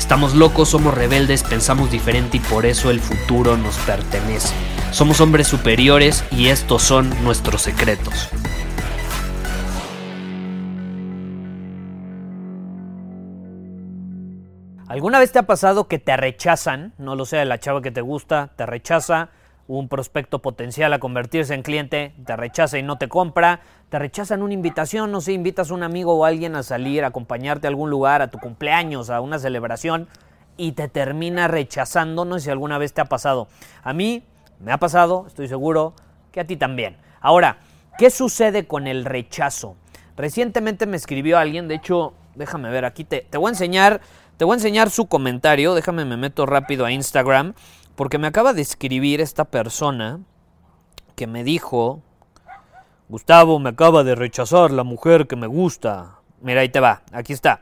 Estamos locos, somos rebeldes, pensamos diferente y por eso el futuro nos pertenece. Somos hombres superiores y estos son nuestros secretos. ¿Alguna vez te ha pasado que te rechazan? No lo sé, la chava que te gusta te rechaza, un prospecto potencial a convertirse en cliente te rechaza y no te compra, te rechazan una invitación, no sé, invitas a un amigo o alguien a salir, a acompañarte a algún lugar, a tu cumpleaños, a una celebración y te termina rechazando, no sé si alguna vez te ha pasado. A mí me ha pasado, estoy seguro que a ti también. Ahora, ¿qué sucede con el rechazo? Recientemente me escribió alguien, de hecho, déjame ver, aquí te, te voy a enseñar te voy a enseñar su comentario, déjame me meto rápido a Instagram, porque me acaba de escribir esta persona que me dijo, Gustavo, me acaba de rechazar la mujer que me gusta. Mira, ahí te va, aquí está.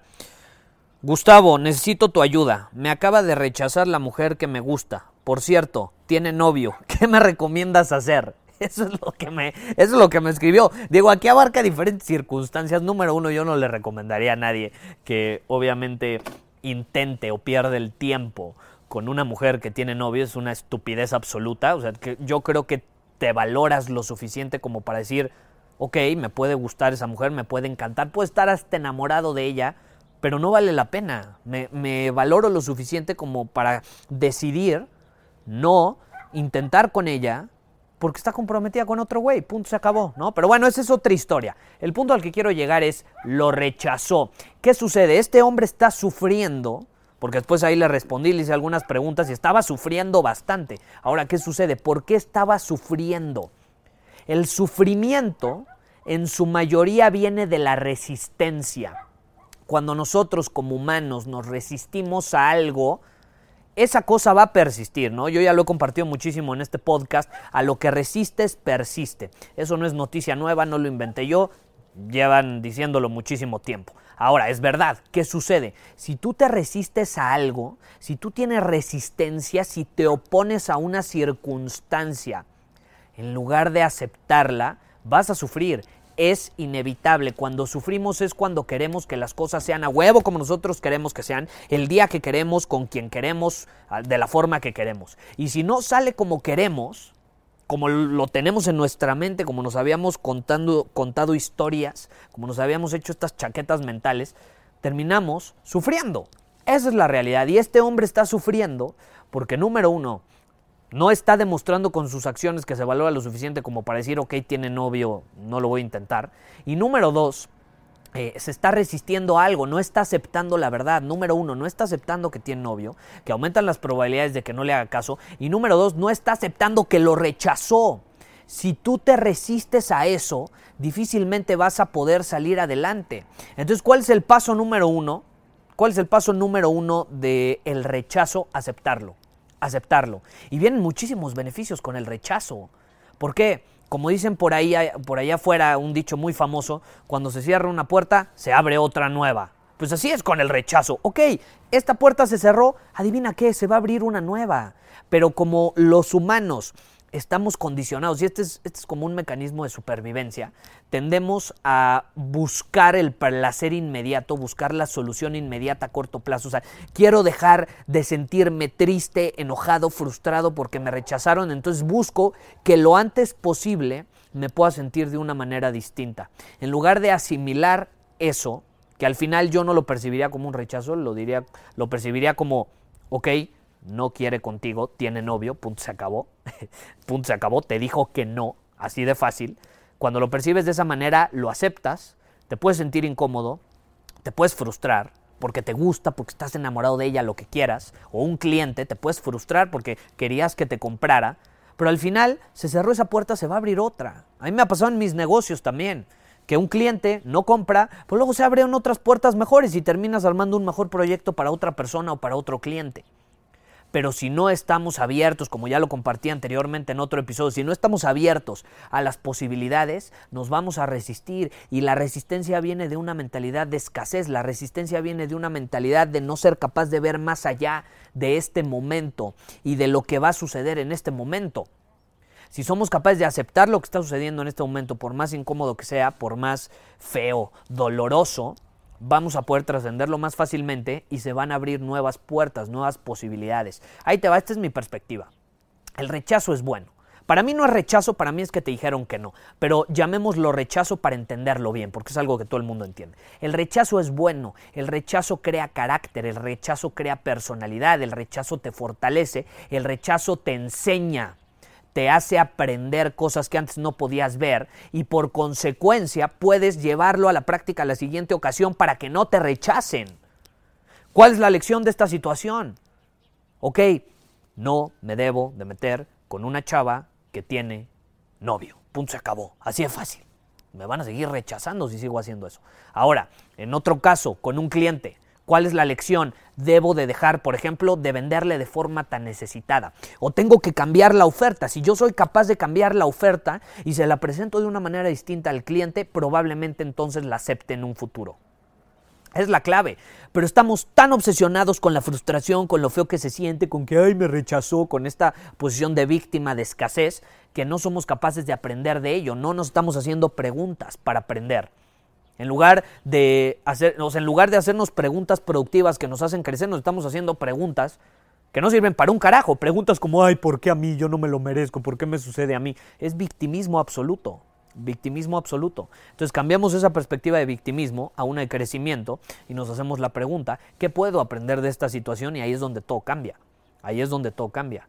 Gustavo, necesito tu ayuda. Me acaba de rechazar la mujer que me gusta. Por cierto, tiene novio. ¿Qué me recomiendas hacer? Eso es lo que me, eso es lo que me escribió. Digo, aquí abarca diferentes circunstancias. Número uno, yo no le recomendaría a nadie que obviamente intente o pierde el tiempo con una mujer que tiene novio es una estupidez absoluta. O sea, que yo creo que te valoras lo suficiente como para decir, ok, me puede gustar esa mujer, me puede encantar, puedo estar hasta enamorado de ella, pero no vale la pena. Me, valoro lo suficiente como para decidir no intentar con ella porque está comprometida con otro güey, punto, se acabó, ¿no? Pero bueno, esa es otra historia. El punto al que quiero llegar es, lo rechazó. ¿Qué sucede? Este hombre está sufriendo, porque después ahí le respondí, le hice algunas preguntas y estaba sufriendo bastante. Ahora, ¿qué sucede? ¿Por qué estaba sufriendo? El sufrimiento en su mayoría viene de la resistencia. Cuando nosotros como humanos nos resistimos a algo, esa cosa va a persistir, ¿no? Yo ya lo he compartido muchísimo en este podcast. A lo que resistes, persiste. Eso no es noticia nueva, no lo inventé yo. Llevan diciéndolo muchísimo tiempo. Ahora, es verdad, ¿qué sucede? Si tú te resistes a algo, si tú tienes resistencia, si te opones a una circunstancia, en lugar de aceptarla, vas a sufrir es inevitable. Cuando sufrimos es cuando queremos que las cosas sean a huevo como nosotros queremos que sean, el día que queremos, con quien queremos, ah, de la forma que queremos. Y si no sale como queremos, como lo tenemos en nuestra mente, como nos habíamos contando, contado historias, como nos habíamos hecho estas chaquetas mentales, terminamos sufriendo. Esa es la realidad. Y este hombre está sufriendo porque, número uno, no está demostrando con sus acciones que se valora lo suficiente como para decir, ok, tiene novio, no lo voy a intentar. Y número dos, eh, se está resistiendo a algo, no está aceptando la verdad. Número uno, no está aceptando que tiene novio, que aumentan las probabilidades de que no le haga caso. Y número dos, no está aceptando que lo rechazó. Si tú te resistes a eso, difícilmente vas a poder salir adelante. Entonces, ¿cuál es el paso número uno? ¿Cuál es el paso número uno del el rechazo? Aceptarlo aceptarlo. Y vienen muchísimos beneficios con el rechazo. ¿Por qué? Como dicen por ahí, por allá afuera, un dicho muy famoso, cuando se cierra una puerta, se abre otra nueva. Pues así es con el rechazo. Ok, esta puerta se cerró, adivina qué, se va a abrir una nueva. Pero como los humanos estamos condicionados, y este es, este es como un mecanismo de supervivencia, tendemos a buscar el placer inmediato, buscar la solución inmediata a corto plazo. O sea, quiero dejar de sentirme triste, enojado, frustrado porque me rechazaron, entonces busco que lo antes posible me pueda sentir de una manera distinta. En lugar de asimilar eso, que al final yo no lo percibiría como un rechazo, lo diría, lo percibiría como, ok, no quiere contigo, tiene novio, punto se acabó, punto se acabó, te dijo que no, así de fácil. Cuando lo percibes de esa manera, lo aceptas, te puedes sentir incómodo, te puedes frustrar, porque te gusta, porque estás enamorado de ella, lo que quieras, o un cliente, te puedes frustrar porque querías que te comprara, pero al final se cerró esa puerta, se va a abrir otra. A mí me ha pasado en mis negocios también, que un cliente no compra, pero luego se abren otras puertas mejores y terminas armando un mejor proyecto para otra persona o para otro cliente. Pero si no estamos abiertos, como ya lo compartí anteriormente en otro episodio, si no estamos abiertos a las posibilidades, nos vamos a resistir. Y la resistencia viene de una mentalidad de escasez, la resistencia viene de una mentalidad de no ser capaz de ver más allá de este momento y de lo que va a suceder en este momento. Si somos capaces de aceptar lo que está sucediendo en este momento, por más incómodo que sea, por más feo, doloroso, vamos a poder trascenderlo más fácilmente y se van a abrir nuevas puertas, nuevas posibilidades. Ahí te va, esta es mi perspectiva. El rechazo es bueno. Para mí no es rechazo, para mí es que te dijeron que no, pero llamémoslo rechazo para entenderlo bien, porque es algo que todo el mundo entiende. El rechazo es bueno, el rechazo crea carácter, el rechazo crea personalidad, el rechazo te fortalece, el rechazo te enseña te hace aprender cosas que antes no podías ver y por consecuencia puedes llevarlo a la práctica la siguiente ocasión para que no te rechacen. ¿Cuál es la lección de esta situación? Ok, no me debo de meter con una chava que tiene novio. Punto, se acabó. Así es fácil. Me van a seguir rechazando si sigo haciendo eso. Ahora, en otro caso, con un cliente, ¿cuál es la lección? debo de dejar, por ejemplo, de venderle de forma tan necesitada. O tengo que cambiar la oferta. Si yo soy capaz de cambiar la oferta y se la presento de una manera distinta al cliente, probablemente entonces la acepte en un futuro. Es la clave. Pero estamos tan obsesionados con la frustración, con lo feo que se siente, con que, ay, me rechazó, con esta posición de víctima de escasez, que no somos capaces de aprender de ello. No nos estamos haciendo preguntas para aprender. En lugar de en lugar de hacernos preguntas productivas que nos hacen crecer, nos estamos haciendo preguntas que no sirven para un carajo. Preguntas como, ay, ¿por qué a mí? Yo no me lo merezco. ¿Por qué me sucede a mí? Es victimismo absoluto. Victimismo absoluto. Entonces cambiamos esa perspectiva de victimismo a una de crecimiento y nos hacemos la pregunta, ¿qué puedo aprender de esta situación? Y ahí es donde todo cambia. Ahí es donde todo cambia.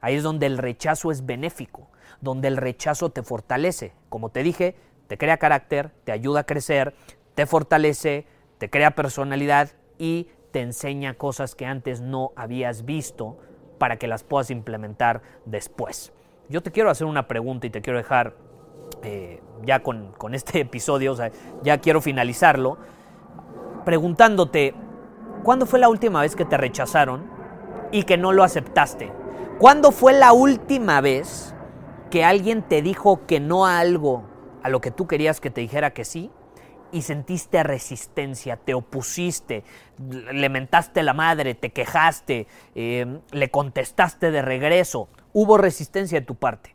Ahí es donde el rechazo es benéfico, donde el rechazo te fortalece. Como te dije, te crea carácter, te ayuda a crecer, te fortalece, te crea personalidad y te enseña cosas que antes no habías visto para que las puedas implementar después. Yo te quiero hacer una pregunta y te quiero dejar eh, ya con, con este episodio, o sea, ya quiero finalizarlo, preguntándote, ¿cuándo fue la última vez que te rechazaron y que no lo aceptaste? ¿Cuándo fue la última vez que alguien te dijo que no a algo a lo que tú querías que te dijera que sí y sentiste resistencia, te opusiste, le mentaste la madre, te quejaste, em, le contestaste de regreso, hubo resistencia de tu parte.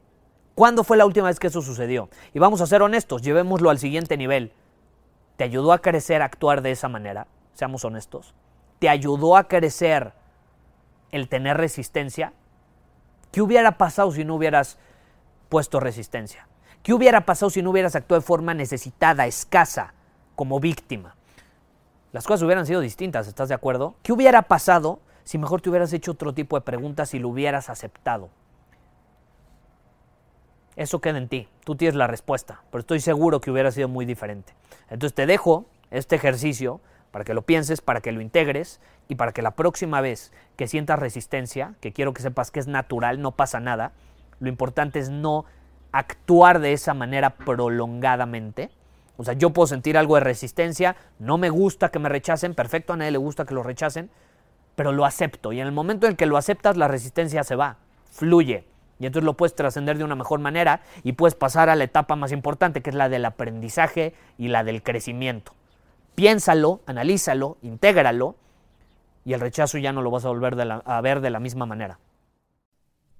¿Cuándo fue la última vez que eso sucedió? Y vamos a ser honestos, llevémoslo al siguiente nivel. ¿Te ayudó a crecer actuar de esa manera? Seamos honestos. ¿Te ayudó a crecer el tener resistencia? ¿Qué hubiera pasado si no hubieras puesto resistencia? ¿Qué hubiera pasado si no hubieras actuado de forma necesitada, escasa, como víctima? Las cosas hubieran sido distintas, ¿estás de acuerdo? ¿Qué hubiera pasado si mejor te hubieras hecho otro tipo de preguntas y lo hubieras aceptado? Eso queda en ti, tú tienes la respuesta, pero estoy seguro que hubiera sido muy diferente. Entonces te dejo este ejercicio para que lo pienses, para que lo integres y para que la próxima vez que sientas resistencia, que quiero que sepas que es natural, no pasa nada, lo importante es no actuar de esa manera prolongadamente. O sea, yo puedo sentir algo de resistencia, no me gusta que me rechacen, perfecto, a nadie le gusta que lo rechacen, pero lo acepto. Y en el momento en que lo aceptas, la resistencia se va, fluye. Y entonces lo puedes trascender de una mejor manera y puedes pasar a la etapa más importante, que es la del aprendizaje y la del crecimiento. Piénsalo, analízalo, intégralo y el rechazo ya no lo vas a volver a ver de la misma manera.